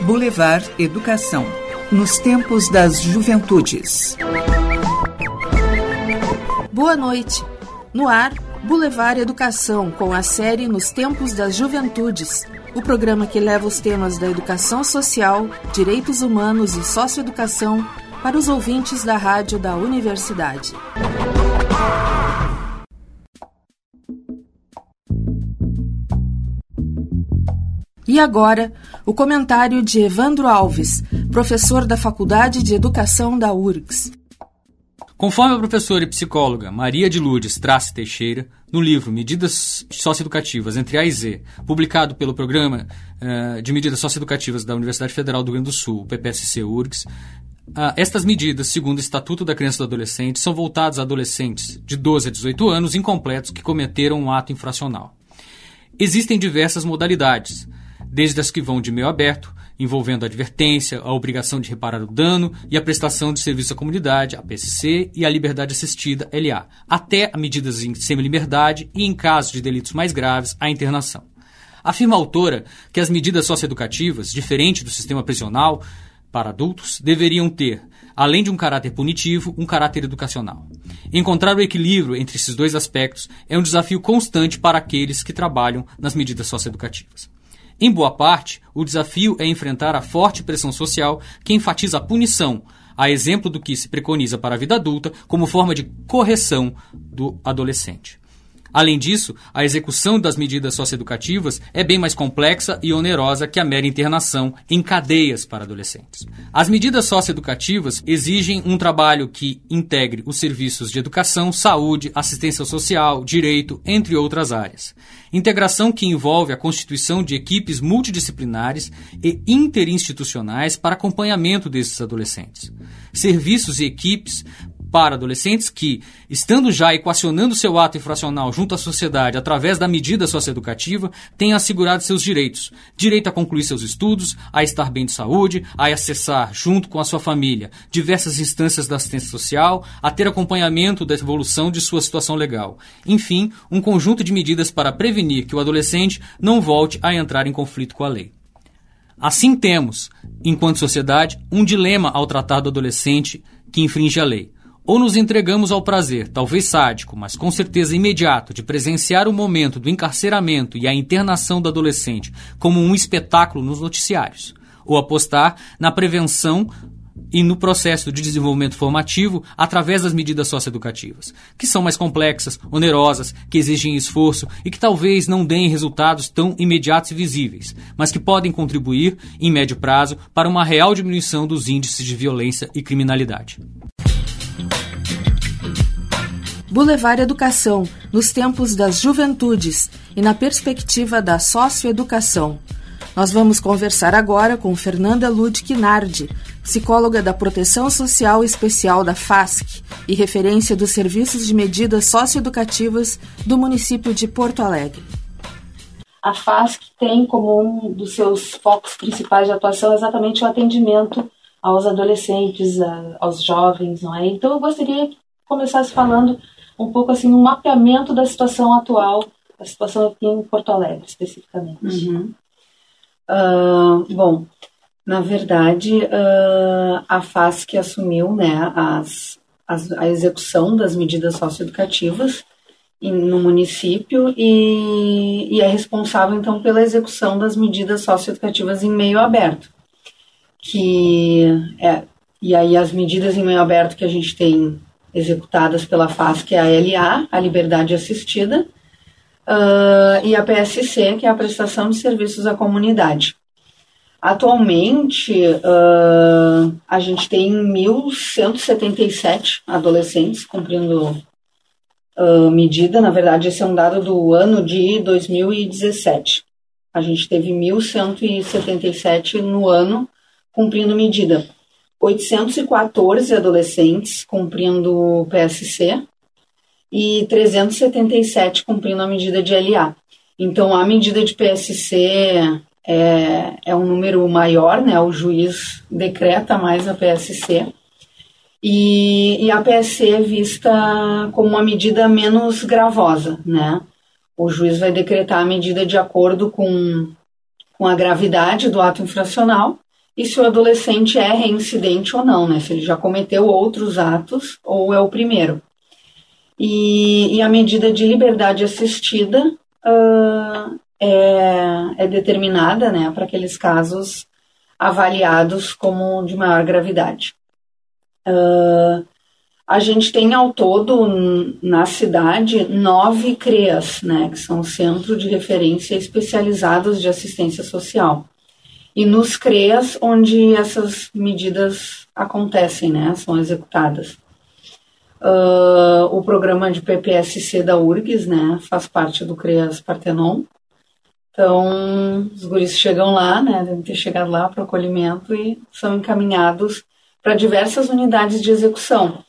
Boulevard Educação nos tempos das juventudes. Boa noite. No ar, Boulevard Educação com a série Nos Tempos das Juventudes, o programa que leva os temas da educação social, direitos humanos e socioeducação para os ouvintes da rádio da universidade. E agora, o comentário de Evandro Alves, professor da Faculdade de Educação da URGS. Conforme a professora e psicóloga Maria de Lourdes Trace Teixeira, no livro Medidas Socioeducativas entre A e Z, publicado pelo Programa uh, de Medidas Socioeducativas da Universidade Federal do Rio Grande do Sul, PPSC URGS, uh, estas medidas, segundo o Estatuto da Criança e do Adolescente, são voltadas a adolescentes de 12 a 18 anos incompletos que cometeram um ato infracional. Existem diversas modalidades, desde as que vão de meio aberto, envolvendo a advertência, a obrigação de reparar o dano e a prestação de serviço à comunidade, a PSC, e a liberdade assistida, LA, até a medidas em semi-liberdade e, em casos de delitos mais graves, a internação. Afirma a autora que as medidas socioeducativas, diferente do sistema prisional para adultos, deveriam ter, além de um caráter punitivo, um caráter educacional. Encontrar o equilíbrio entre esses dois aspectos é um desafio constante para aqueles que trabalham nas medidas socioeducativas. Em boa parte, o desafio é enfrentar a forte pressão social que enfatiza a punição, a exemplo do que se preconiza para a vida adulta como forma de correção do adolescente. Além disso, a execução das medidas socioeducativas é bem mais complexa e onerosa que a mera internação em cadeias para adolescentes. As medidas socioeducativas exigem um trabalho que integre os serviços de educação, saúde, assistência social, direito, entre outras áreas. Integração que envolve a constituição de equipes multidisciplinares e interinstitucionais para acompanhamento desses adolescentes. Serviços e equipes para adolescentes que, estando já equacionando seu ato infracional junto à sociedade através da medida socioeducativa, tenham assegurado seus direitos. Direito a concluir seus estudos, a estar bem de saúde, a acessar, junto com a sua família, diversas instâncias da assistência social, a ter acompanhamento da evolução de sua situação legal. Enfim, um conjunto de medidas para prevenir que o adolescente não volte a entrar em conflito com a lei. Assim temos, enquanto sociedade, um dilema ao tratar do adolescente que infringe a lei. Ou nos entregamos ao prazer, talvez sádico, mas com certeza imediato, de presenciar o momento do encarceramento e a internação do adolescente como um espetáculo nos noticiários, ou apostar na prevenção e no processo de desenvolvimento formativo através das medidas socioeducativas, que são mais complexas, onerosas, que exigem esforço e que talvez não deem resultados tão imediatos e visíveis, mas que podem contribuir, em médio prazo, para uma real diminuição dos índices de violência e criminalidade. Boulevard Educação, nos tempos das juventudes e na perspectiva da socioeducação. Nós vamos conversar agora com Fernanda Ludwig Nardi, psicóloga da Proteção Social Especial da FASC e referência dos serviços de medidas socioeducativas do município de Porto Alegre. A FASC tem como um dos seus focos principais de atuação exatamente o atendimento aos adolescentes, aos jovens, não é? Então eu gostaria que começasse falando um pouco assim um mapeamento da situação atual, a situação aqui em Porto Alegre especificamente. Uhum. Uh, bom, na verdade, uh, a FASC assumiu né, as, as, a execução das medidas socioeducativas no município e, e, é responsável então pela execução das medidas socioeducativas em meio aberto. Que é, e aí as medidas em meio aberto que a gente tem executadas pela FAS, que é a LA, a Liberdade Assistida, uh, e a PSC, que é a Prestação de Serviços à Comunidade. Atualmente, uh, a gente tem 1.177 adolescentes cumprindo uh, medida. Na verdade, esse é um dado do ano de 2017. A gente teve 1.177 no ano cumprindo medida. 814 adolescentes cumprindo o PSC e 377 cumprindo a medida de LA. Então, a medida de PSC é, é um número maior, né? O juiz decreta mais a PSC. e, e a PSC é vista como uma medida menos gravosa, né? O juiz vai decretar a medida de acordo com, com a gravidade do ato infracional e se o adolescente é reincidente ou não, né? Se ele já cometeu outros atos ou é o primeiro. E, e a medida de liberdade assistida uh, é, é determinada, né, para aqueles casos avaliados como de maior gravidade. Uh, a gente tem ao todo na cidade nove CREAS, né, que são Centro de Referência Especializados de Assistência Social. E nos CREAS, onde essas medidas acontecem, né, são executadas. Uh, o programa de PPSC da URGS, né, faz parte do CREAS Partenon. Então, os guris chegam lá, né, devem ter chegado lá para o acolhimento e são encaminhados para diversas unidades de execução.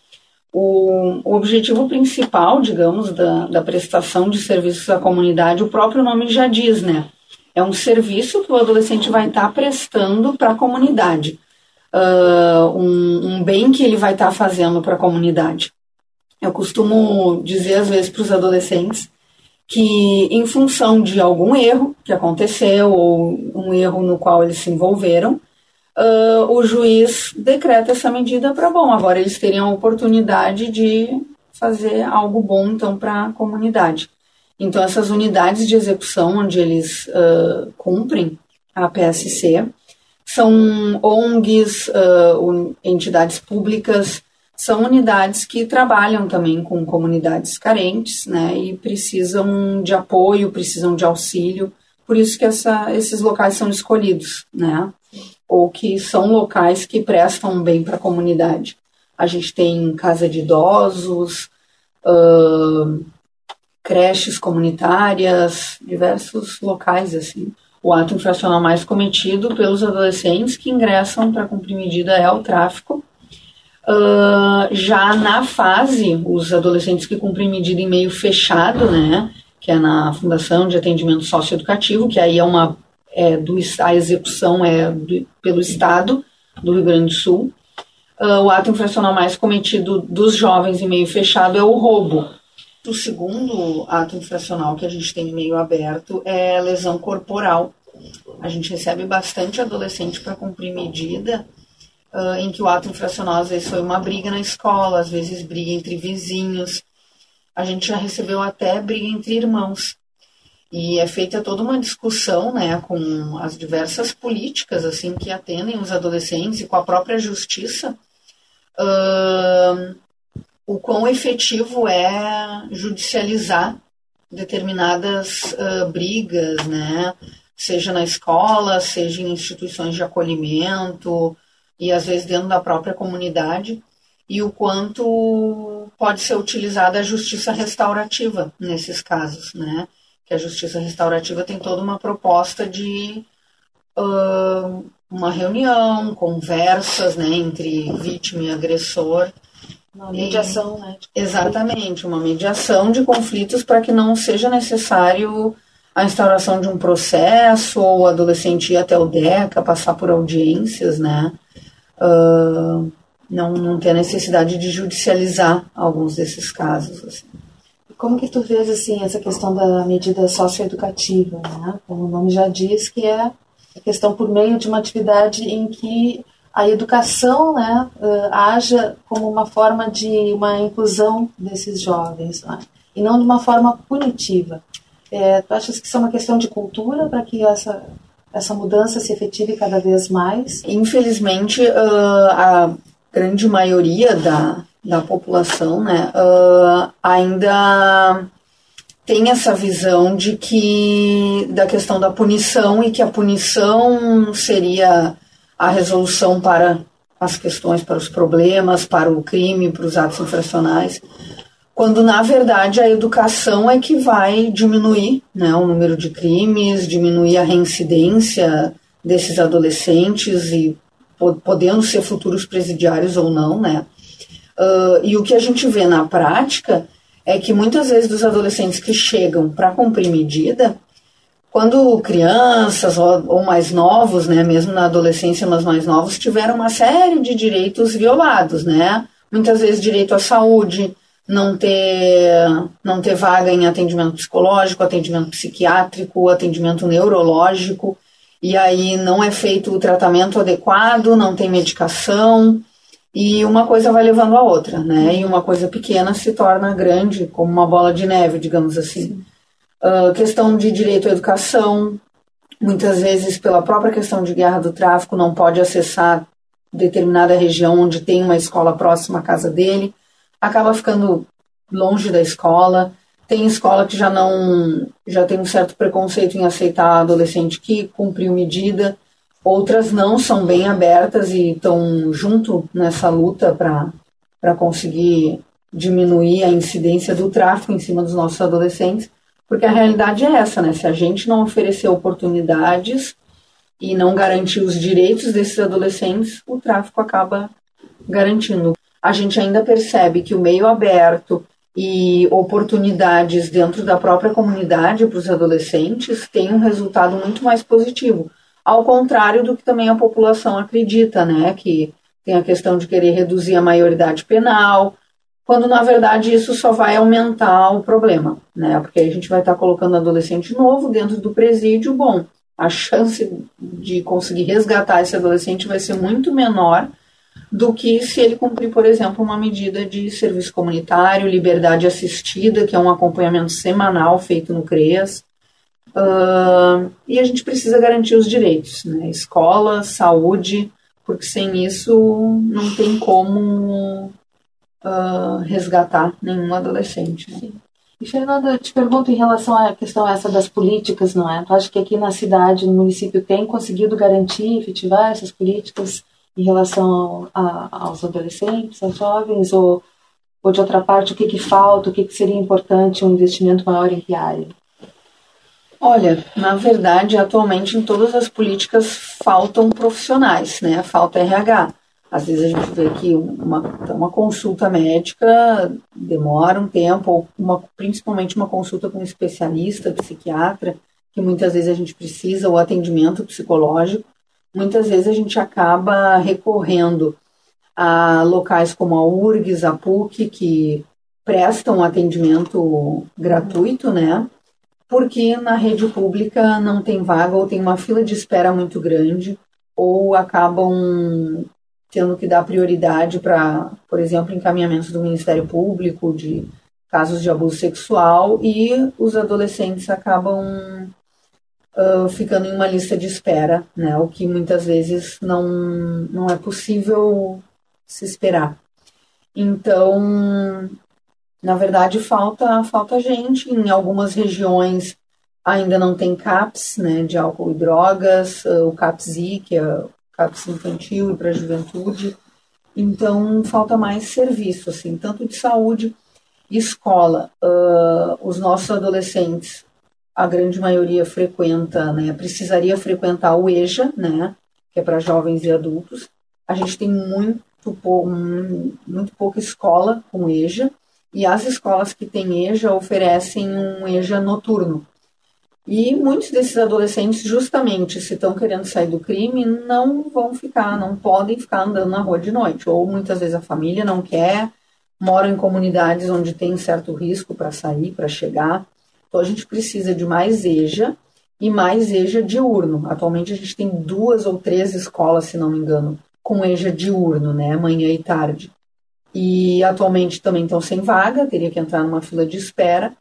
O, o, objetivo principal, digamos, da, da prestação de serviços à comunidade, o próprio nome já diz, né? É um serviço que o adolescente vai estar tá prestando para a comunidade, uh, um, um, bem que ele vai estar tá fazendo para a comunidade. Eu costumo dizer às vezes para os adolescentes que, em função de algum erro que aconteceu ou um erro no qual eles se envolveram, uh, o juiz decreta essa medida para bom. Agora eles teriam a oportunidade de fazer algo bom então para a comunidade. Então essas unidades de execução onde eles uh, cumprem a PSC são ONGs, uh, entidades públicas, são unidades que trabalham também com comunidades carentes, né, e precisam de apoio, precisam de auxílio, por isso que essa, esses locais são escolhidos, né, ou que são locais que prestam bem para a comunidade. A gente tem casa de idosos, uh, creches comunitárias, diversos locais assim. O ato infracional mais cometido pelos adolescentes que ingressam para cumprir medida é o tráfico. Uh, já na fase, os adolescentes que cumprem medida em meio fechado, né, que é na Fundação de Atendimento Socioeducativo, que aí é uma é, do, a execução é do, pelo Estado do Rio Grande do Sul. Uh, o ato infracional mais cometido dos jovens em meio fechado é o roubo. O segundo ato infracional que a gente tem em meio aberto é lesão corporal. A gente recebe bastante adolescente para cumprir medida uh, em que o ato infracional às vezes foi uma briga na escola, às vezes briga entre vizinhos. A gente já recebeu até briga entre irmãos. E é feita toda uma discussão, né, com as diversas políticas, assim, que atendem os adolescentes e com a própria justiça, uh, o quão efetivo é judicializar determinadas uh, brigas, né, seja na escola, seja em instituições de acolhimento e às vezes dentro da própria comunidade, e o quanto pode ser utilizada a justiça restaurativa nesses casos, né, que a justiça restaurativa tem toda uma proposta de uh, uma reunião, conversas né, entre vítima e agressor. Uma mediação, e, né? Exatamente, uma mediação de conflitos para que não seja necessário a instauração de um processo ou o adolescente ir até o DECA, passar por audiências, né? Uh, não, não ter a necessidade de judicializar alguns desses casos. Assim. Como que tu vês assim essa questão da medida socioeducativa, né? Como o nome já diz, que é a questão por meio de uma atividade em que a educação, né, uh, haja como uma forma de uma inclusão desses jovens, né? e não de uma forma punitiva. É, tu achas que isso é uma questão de cultura para que essa essa mudança se efetive cada vez mais? Infelizmente, uh, a grande maioria da da população, né, uh, ainda tem essa visão de que da questão da punição e que a punição seria a resolução para as questões, para os problemas, para o crime, para os atos infracionais, quando na verdade a educação é que vai diminuir né, o número de crimes, diminuir a reincidência desses adolescentes e podendo ser futuros presidiários ou não, né? Uh, e o que a gente vê na prática é que muitas vezes dos adolescentes que chegam para cumprir medida, quando crianças ou, ou, mais novos, né, mesmo na adolescência, mas mais novos, tiveram uma série de direitos violados, né? muitas vezes direito à saúde, não ter, não ter vaga em atendimento psicológico, atendimento psiquiátrico, atendimento neurológico, e aí não é feito o tratamento adequado, não tem medicação, e uma coisa vai levando a outra, né? E uma coisa pequena se torna grande, como uma bola de neve, digamos assim. Uh, questão de direito à educação, muitas vezes pela própria questão de guerra do tráfico não pode acessar determinada região onde tem uma escola próxima à casa dele, acaba ficando longe da escola. Tem escola que já não já tem um certo preconceito em aceitar adolescente que cumpriu medida Outras não são bem abertas e estão junto nessa luta para conseguir diminuir a incidência do tráfico em cima dos nossos adolescentes, porque a realidade é essa, né? Se a gente não oferecer oportunidades e não garantir os direitos desses adolescentes, o tráfico acaba garantindo. A gente ainda percebe que o meio aberto e oportunidades dentro da própria comunidade para os adolescentes tem um resultado muito mais positivo ao contrário do que também a população acredita, né? Que tem a questão de querer reduzir a maioridade penal, quando na verdade isso só vai aumentar o problema, né? Porque a gente vai estar colocando adolescente novo dentro do presídio, bom, a chance de conseguir resgatar esse adolescente vai ser muito menor do que se ele cumprir, por exemplo, uma medida de serviço comunitário, liberdade assistida, que é um acompanhamento semanal feito no CREAS, Uh, e a gente precisa garantir os direitos, né? Escola, saúde, porque sem isso não tem como uh, resgatar nenhum adolescente. Né? E Fernanda, eu te pergunto em relação à questão essa das políticas, não é? Tu acha que aqui na cidade, no município, tem conseguido garantir, efetivar essas políticas em relação a, aos adolescentes, aos jovens, ou, ou de outra parte, o que, que falta, o que, que seria importante um investimento maior em que área? Olha, na verdade, atualmente em todas as políticas faltam profissionais, né? Falta RH. Às vezes a gente vê que uma, uma consulta médica demora um tempo, uma, principalmente uma consulta com um especialista, psiquiatra, que muitas vezes a gente precisa, o atendimento psicológico. Muitas vezes a gente acaba recorrendo a locais como a URGS, a PUC, que prestam atendimento gratuito, né? porque na rede pública não tem vaga ou tem uma fila de espera muito grande ou acabam tendo que dar prioridade para, por exemplo, encaminhamentos do Ministério Público de casos de abuso sexual e os adolescentes acabam uh, ficando em uma lista de espera, né? O que muitas vezes não, não é possível se esperar. Então, na verdade, falta, falta gente. Em algumas regiões ainda não tem CAPS, né, de álcool e drogas, o CAPSI, que é CAPS infantil e para a juventude. Então, falta mais serviço, assim, tanto de saúde, escola. Uh, os nossos adolescentes, a grande maioria frequenta, né, precisaria frequentar o EJA, né, que é para jovens e adultos. A gente tem muito, muito pouca escola com EJA, e as escolas que têm EJA oferecem um EJA noturno. E muitos desses adolescentes, justamente, se estão querendo sair do crime, não vão ficar, não podem ficar andando na rua de noite. Ou muitas vezes a família não quer, moram em comunidades onde tem certo risco para sair, para chegar. Então a gente precisa de mais EJA e mais EJA diurno. Atualmente a gente tem duas ou três escolas, se não me engano, com EJA diurno, né, manhã e tarde e atualmente também estão sem vaga, teria que entrar numa fila de espera,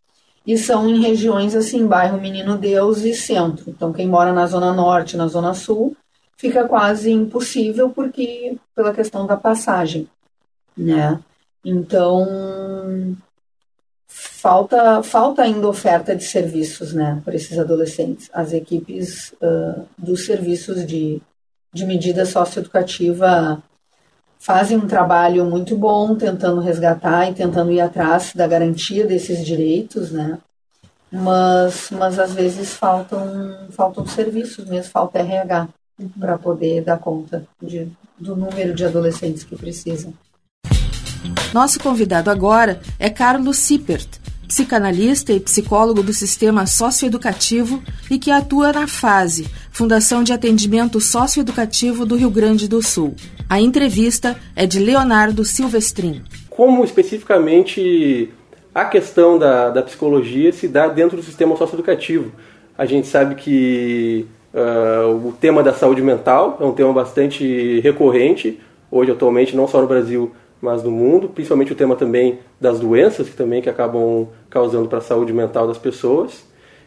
e são em regiões assim, bairro Menino Deus e centro. Então, quem mora na zona norte, na zona sul, fica quase impossível porque pela questão da passagem, né? Então, falta falta ainda oferta de serviços, né, para esses adolescentes. As equipes uh, dos serviços de, de medida socioeducativa fazem um trabalho muito bom tentando resgatar e tentando ir atrás da garantia desses direitos, né? Mas, mas às vezes faltam, faltam serviços mesmo, falta RH para poder dar conta de, do número de adolescentes que precisam. Nosso convidado agora é Carlos Sippert, psicanalista e psicólogo do sistema socioeducativo e que atua na FASE, Fundação de Atendimento Socioeducativo do Rio Grande do Sul. A entrevista é de Leonardo Silvestrin. Como especificamente a questão da, da psicologia se dá dentro do sistema socioeducativo? A gente sabe que uh, o tema da saúde mental é um tema bastante recorrente, hoje atualmente, não só no Brasil, mas no mundo, principalmente o tema também das doenças que também que acabam causando para a saúde mental das pessoas.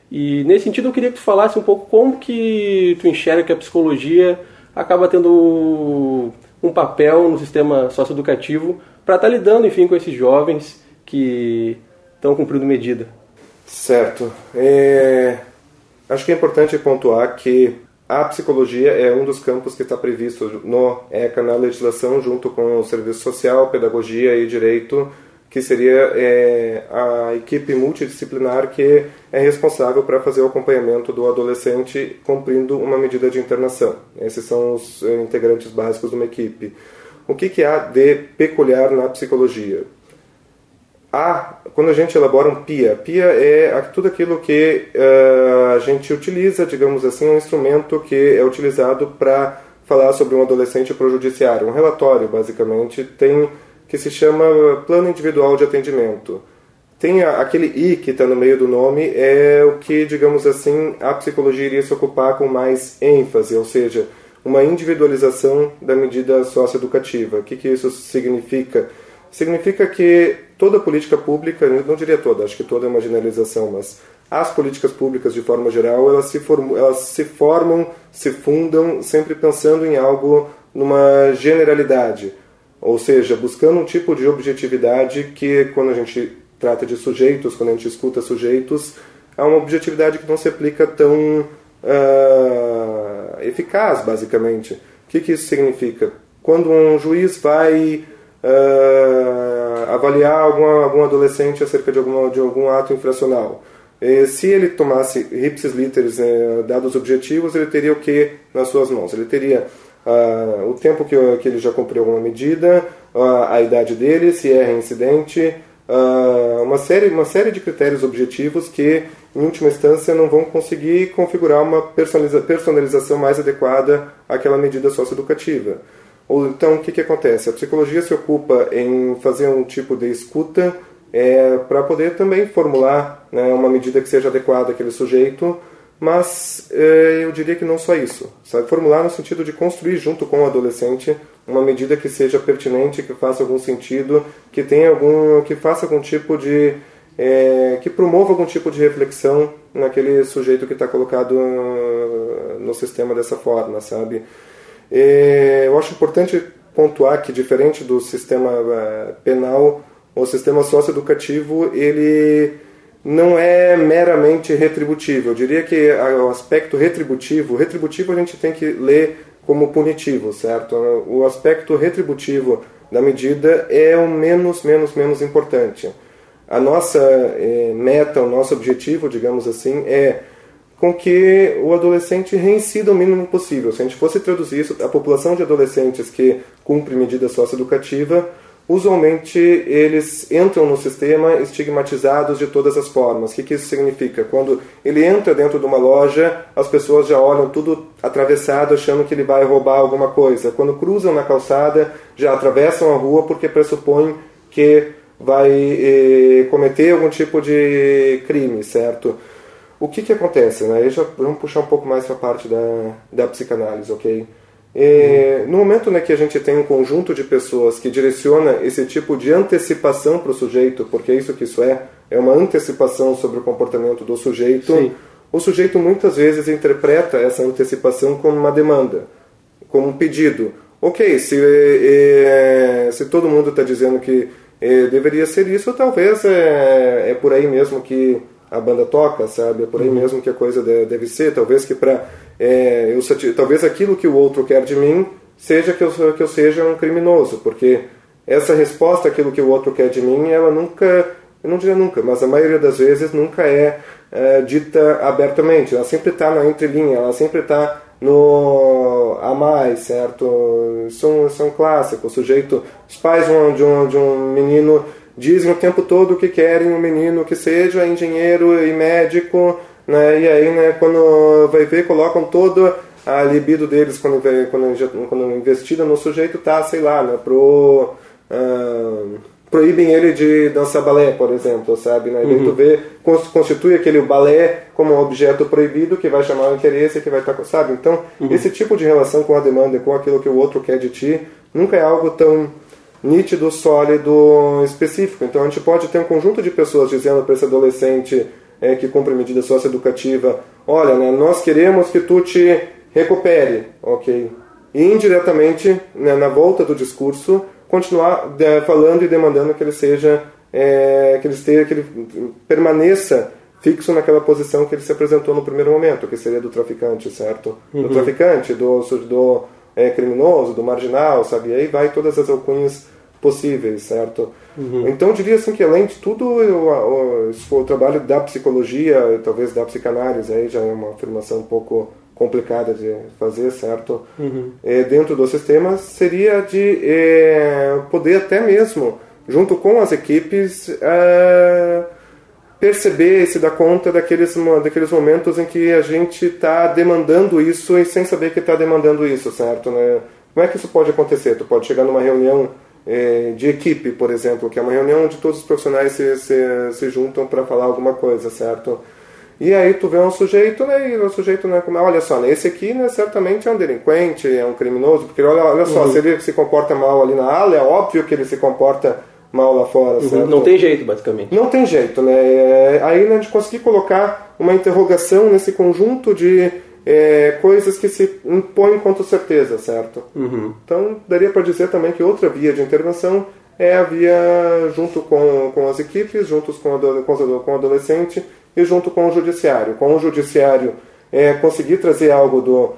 E nesse sentido eu queria que tu falasse um pouco como que tu enxerga que a psicologia acaba tendo um papel no sistema socioeducativo para estar tá lidando, enfim, com esses jovens que estão cumprindo medida. Certo. É... Acho que é importante pontuar que a psicologia é um dos campos que está previsto no ECA, na legislação, junto com o serviço social, pedagogia e direito, que seria é, a equipe multidisciplinar que é responsável para fazer o acompanhamento do adolescente cumprindo uma medida de internação. Esses são os é, integrantes básicos de uma equipe. O que, que há de peculiar na psicologia? A, quando a gente elabora um PIA, PIA é tudo aquilo que uh, a gente utiliza, digamos assim, um instrumento que é utilizado para falar sobre um adolescente prejudiciário. Um relatório, basicamente, tem que se chama Plano Individual de Atendimento. Tem a, aquele I que está no meio do nome, é o que, digamos assim, a psicologia iria se ocupar com mais ênfase, ou seja, uma individualização da medida socioeducativa. O que, que isso significa? Significa que toda política pública, não diria toda, acho que toda é uma generalização, mas as políticas públicas de forma geral, elas se, formam, elas se formam, se fundam sempre pensando em algo numa generalidade, ou seja, buscando um tipo de objetividade que quando a gente trata de sujeitos, quando a gente escuta sujeitos, há uma objetividade que não se aplica tão uh, eficaz, basicamente. O que, que isso significa? Quando um juiz vai uh, avaliar alguma, algum adolescente acerca de, de algum ato infracional. E se ele tomasse ipsis literis, eh, dados objetivos, ele teria o que nas suas mãos? Ele teria uh, o tempo que, que ele já cumpriu alguma medida, uh, a idade dele, se é reincidente, uh, uma, série, uma série de critérios objetivos que, em última instância, não vão conseguir configurar uma personaliza personalização mais adequada àquela medida socioeducativa. Ou então, o que, que acontece? A psicologia se ocupa em fazer um tipo de escuta é, para poder também formular né, uma medida que seja adequada àquele sujeito, mas é, eu diria que não só isso. Sabe? Formular no sentido de construir junto com o adolescente uma medida que seja pertinente, que faça algum sentido, que tenha algum, que faça algum tipo de é, que promova algum tipo de reflexão naquele sujeito que está colocado no sistema dessa forma, sabe? Eu acho importante pontuar que, diferente do sistema eh, penal, o sistema socioeducativo ele não é meramente retributivo. Eu diria que o aspecto retributivo, retributivo a gente tem que ler como punitivo, certo? O aspecto retributivo da medida é o menos, menos, menos importante. A nossa eh, meta, o nosso objetivo, digamos assim, é com que o adolescente reincida o mínimo possível. Se a gente fosse traduzir isso, a população de adolescentes que cumpre medida socioeducativa, usualmente eles entram no sistema estigmatizados de todas as formas. O que, que isso significa? Quando ele entra dentro de uma loja, as pessoas já olham tudo atravessado, achando que ele vai roubar alguma coisa. Quando cruzam na calçada, já atravessam a rua porque pressupõem que vai eh, cometer algum tipo de crime, certo? O que que acontece, né? Aí já vamos puxar um pouco mais para a parte da, da psicanálise, ok? E, uhum. No momento né, que a gente tem um conjunto de pessoas que direciona esse tipo de antecipação para o sujeito, porque é isso que isso é, é uma antecipação sobre o comportamento do sujeito, Sim. o sujeito muitas vezes interpreta essa antecipação como uma demanda, como um pedido. Ok, se, é, se todo mundo está dizendo que é, deveria ser isso, talvez é, é por aí mesmo que a banda toca, sabe? É por aí uhum. mesmo que a coisa deve ser. Talvez que para é, eu talvez aquilo que o outro quer de mim seja que eu, que eu seja um criminoso, porque essa resposta àquilo que o outro quer de mim, ela nunca, eu não diria nunca, mas a maioria das vezes nunca é, é dita abertamente. Ela sempre está na entrelinha, ela sempre está no a mais, certo? São, são clássicos. O sujeito, os pais de um, de um, de um menino dizem o tempo todo que querem um menino que seja engenheiro e médico, né? E aí, né, quando vai ver, colocam toda a libido deles quando, quando, quando investida no sujeito tá, sei lá, né, pro uh, proíbem ele de dançar balé, por exemplo, sabe? Né? Uhum. tu vê, constitui aquele balé como um objeto proibido que vai chamar o interesse, que vai estar, tá, sabe? Então, uhum. esse tipo de relação com a demanda, com aquilo que o outro quer de ti, nunca é algo tão nítido, sólido, específico. Então, a gente pode ter um conjunto de pessoas dizendo para esse adolescente é, que cumpre medida socioeducativa, olha, né, nós queremos que tu te recupere, ok? E indiretamente, né, na volta do discurso, continuar é, falando e demandando que ele seja é, que ele esteja que ele permaneça fixo naquela posição que ele se apresentou no primeiro momento que seria do traficante certo uhum. do traficante do do é, criminoso do marginal sabe e aí vai todas as alcunhas possíveis certo uhum. então eu diria assim que além de tudo o, o, o trabalho da psicologia talvez da psicanálise aí já é uma afirmação um pouco complicada de fazer, certo? Uhum. É, dentro do sistema seria de é, poder até mesmo, junto com as equipes, é, perceber e se dar conta daqueles, daqueles momentos em que a gente está demandando isso e sem saber que está demandando isso, certo? Né? Como é que isso pode acontecer? Tu pode chegar numa reunião é, de equipe, por exemplo, que é uma reunião onde todos os profissionais se, se, se juntam para falar alguma coisa, certo? E aí tu vê um sujeito, né, e o sujeito, né, como, olha só, né, esse aqui, né, certamente é um delinquente, é um criminoso, porque olha, olha só, uhum. se ele se comporta mal ali na ala, é óbvio que ele se comporta mal lá fora, uhum. Não tem jeito, basicamente. Não tem jeito, né, é, aí, né, de conseguir colocar uma interrogação nesse conjunto de é, coisas que se impõem quanto certeza, certo? Uhum. Então, daria para dizer também que outra via de intervenção é a via junto com, com as equipes, juntos com, com, com o adolescente, e junto com o judiciário. Com o judiciário, é, conseguir trazer algo do,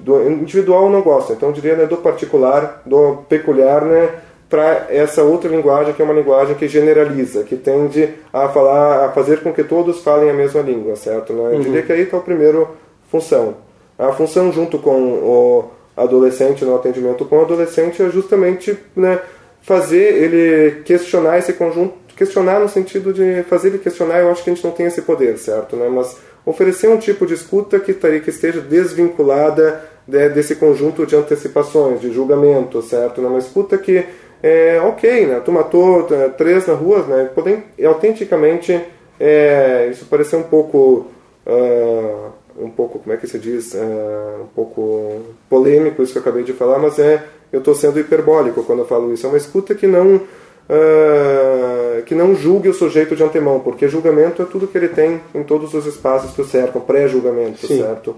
do individual não gosta, então eu diria né, do particular, do peculiar, né, para essa outra linguagem que é uma linguagem que generaliza, que tende a falar, a fazer com que todos falem a mesma língua, certo? Né? Eu uhum. diria que aí está a primeira função. A função junto com o adolescente no atendimento com o adolescente é justamente né, fazer ele questionar esse conjunto questionar no sentido de fazer ele questionar, eu acho que a gente não tem esse poder, certo? Né? Mas oferecer um tipo de escuta que, que esteja desvinculada de, desse conjunto de antecipações, de julgamento, certo? Né? Uma escuta que é ok, né? Tu matou três na rua, né? Podem, autenticamente, é, isso parece um pouco, uh, um pouco, como é que se diz, uh, um pouco polêmico isso que eu acabei de falar, mas é, eu estou sendo hiperbólico quando eu falo isso. É uma escuta que não uh, que não julgue o sujeito de antemão, porque julgamento é tudo que ele tem em todos os espaços que o cercam, pré-julgamento, certo?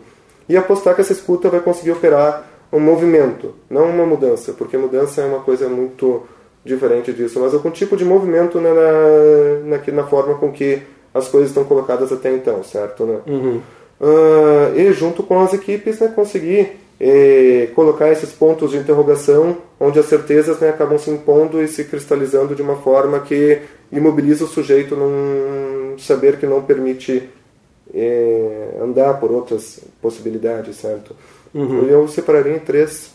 E apostar que essa escuta vai conseguir operar um movimento, não uma mudança, porque mudança é uma coisa muito diferente disso, mas algum tipo de movimento na, na, na, na forma com que as coisas estão colocadas até então, certo? Né? Uhum. Uh, e junto com as equipes né, conseguir eh, colocar esses pontos de interrogação onde as certezas né, acabam se impondo e se cristalizando de uma forma que imobiliza o sujeito num saber que não permite é, andar por outras possibilidades, certo? Uhum. Eu separaria em três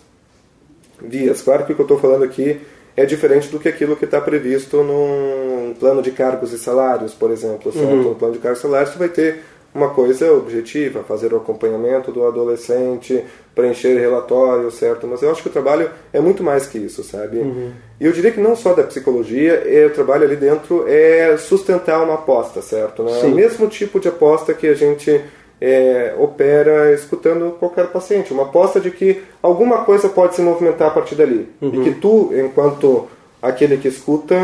vias. Claro que o que eu estou falando aqui é diferente do que aquilo que está previsto num plano de cargos e salários, por exemplo. Certo? Uhum. No plano de cargos e salários você vai ter uma coisa objetiva, fazer o acompanhamento do adolescente, preencher relatório, certo? Mas eu acho que o trabalho é muito mais que isso, sabe? Uhum. E eu diria que não só da psicologia, é, o trabalho ali dentro é sustentar uma aposta, certo? Né? O mesmo tipo de aposta que a gente é, opera escutando qualquer paciente. Uma aposta de que alguma coisa pode se movimentar a partir dali. Uhum. E que tu, enquanto aquele que escuta,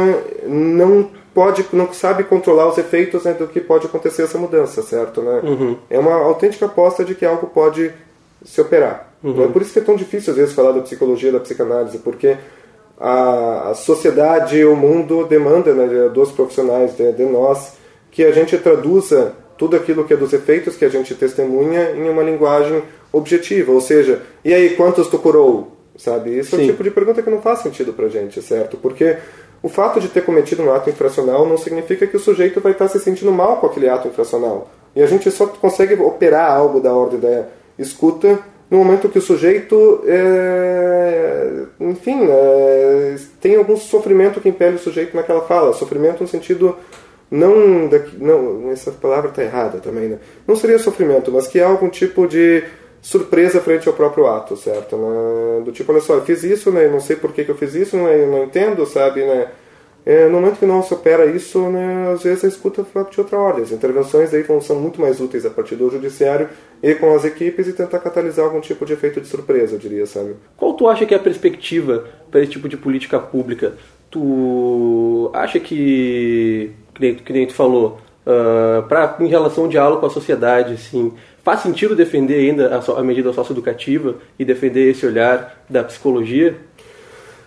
não pode não sabe controlar os efeitos né, do que pode acontecer essa mudança, certo? Né? Uhum. É uma autêntica aposta de que algo pode se operar. Uhum. É por isso que é tão difícil às vezes falar da psicologia, da psicanálise, porque a, a sociedade, o mundo demanda né, dos profissionais, de, de nós, que a gente traduza tudo aquilo que é dos efeitos que a gente testemunha em uma linguagem objetiva, ou seja, e aí quantos tu curou, sabe? Isso Sim. é o tipo de pergunta que não faz sentido pra gente, certo? Porque o fato de ter cometido um ato infracional não significa que o sujeito vai estar se sentindo mal com aquele ato infracional. E a gente só consegue operar algo da ordem da escuta no momento que o sujeito, é, enfim, é, tem algum sofrimento que impele o sujeito naquela fala. Sofrimento no sentido não, não essa palavra está errada também, né? Não seria sofrimento, mas que há algum tipo de surpresa frente ao próprio ato, certo? Né? Do tipo, olha só, eu fiz isso, né? Não sei por que, que eu fiz isso, né? Eu não entendo, sabe, né? É, no momento que não se opera isso, né, às vezes a escuta de outra ordem. As intervenções aí vão, são muito mais úteis a partir do judiciário e com as equipes e tentar catalisar algum tipo de efeito de surpresa, eu diria, sabe? Qual tu acha que é a perspectiva para esse tipo de política pública? Tu acha que, que que nem tu falou, uh, pra, em relação ao diálogo com a sociedade, assim, faz sentido defender ainda a, a medida socioeducativa e defender esse olhar da psicologia?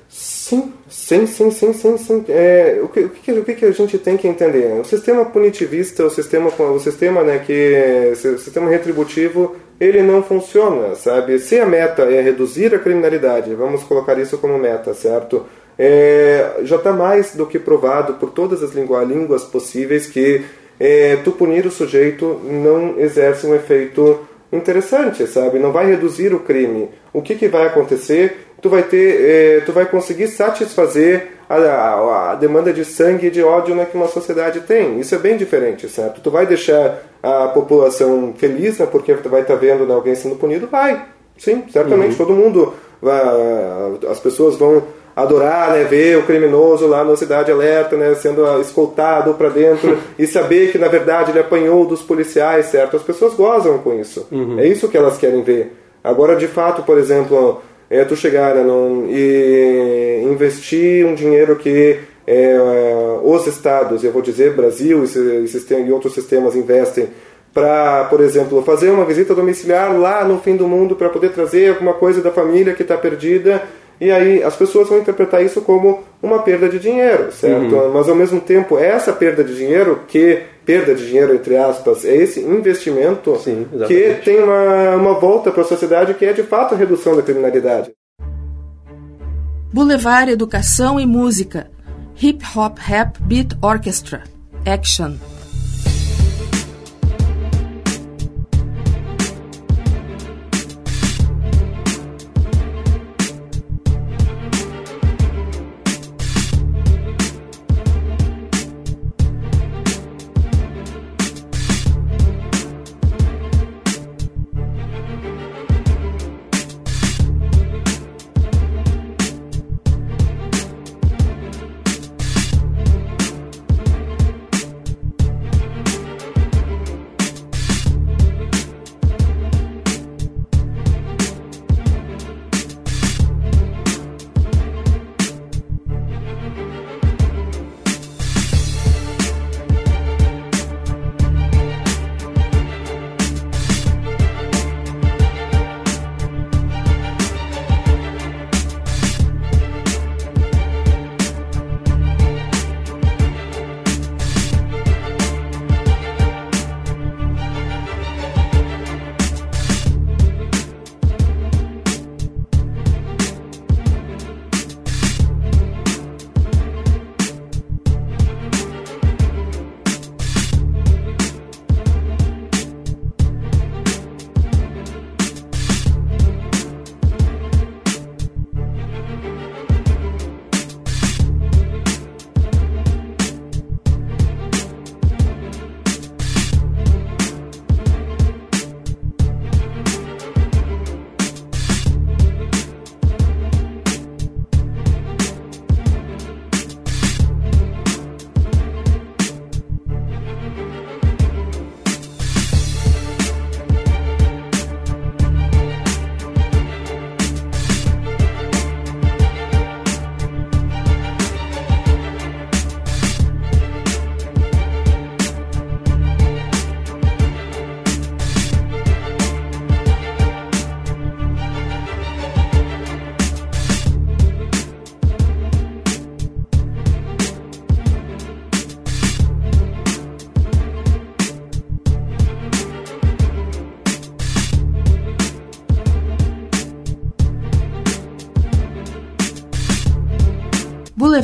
Sim, sim, sim, sim, sim, sim. É, o, que, o, que, o que a gente tem que entender? O sistema punitivista, o sistema, o sistema, né, que, o sistema retributivo, ele não funciona, sabe? Se a meta é reduzir a criminalidade, vamos colocar isso como meta, certo? É, já está mais do que provado por todas as línguas possíveis que é, tu punir o sujeito não exerce um efeito interessante, sabe? Não vai reduzir o crime. O que, que vai acontecer? tu vai ter, eh, tu vai conseguir satisfazer a, a, a, demanda de sangue e de ódio né, que uma sociedade tem. Isso é bem diferente, certo? Tu vai deixar a população feliz, né, porque tu vai estar tá vendo né, alguém sendo punido? Vai, sim, certamente. Uhum. Todo mundo, vai, as pessoas vão adorar né, ver o criminoso lá na cidade alerta, né, sendo escoltado para dentro e saber que na verdade ele apanhou dos policiais, certo? As pessoas gozam com isso. Uhum. É isso que elas querem ver. Agora, de fato, por exemplo, é tu chegar né, e investir um dinheiro que é, os estados, eu vou dizer Brasil e, e outros sistemas investem para, por exemplo, fazer uma visita domiciliar lá no fim do mundo para poder trazer alguma coisa da família que está perdida e aí as pessoas vão interpretar isso como uma perda de dinheiro, certo? Uhum. Mas ao mesmo tempo, essa perda de dinheiro, que perda de dinheiro entre aspas, é esse investimento Sim, que tem uma, uma volta para a sociedade que é de fato a redução da criminalidade. Boulevard Educação e Música Hip Hop Rap Beat Orchestra Action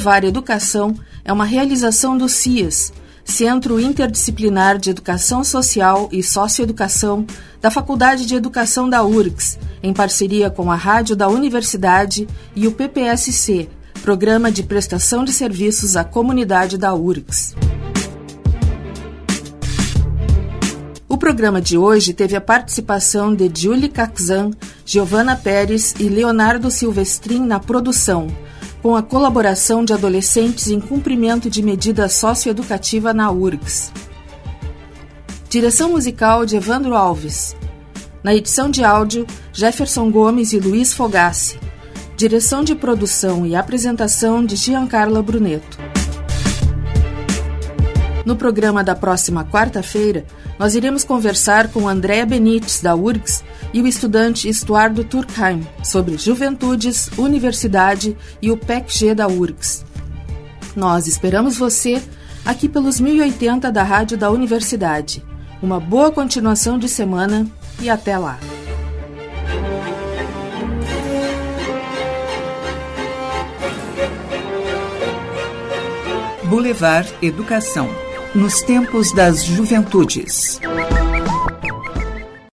Boulevard Educação é uma realização do CIAS, Centro Interdisciplinar de Educação Social e Socioeducação da Faculdade de Educação da URGS, em parceria com a Rádio da Universidade e o PPSC, Programa de Prestação de Serviços à Comunidade da URGS. O programa de hoje teve a participação de Julie Caxan, Giovana Pérez e Leonardo Silvestrin na produção com a colaboração de adolescentes em cumprimento de medida socioeducativa na URGS. Direção musical de Evandro Alves. Na edição de áudio, Jefferson Gomes e Luiz Fogassi. Direção de produção e apresentação de Giancarla Bruneto. No programa da próxima quarta-feira, nós iremos conversar com Andréa Benites, da URGS, e o estudante Estuardo Turkheim sobre juventudes, universidade e o PECG da URGS. Nós esperamos você aqui pelos 1080 da Rádio da Universidade. Uma boa continuação de semana e até lá! Boulevard Educação nos tempos das juventudes.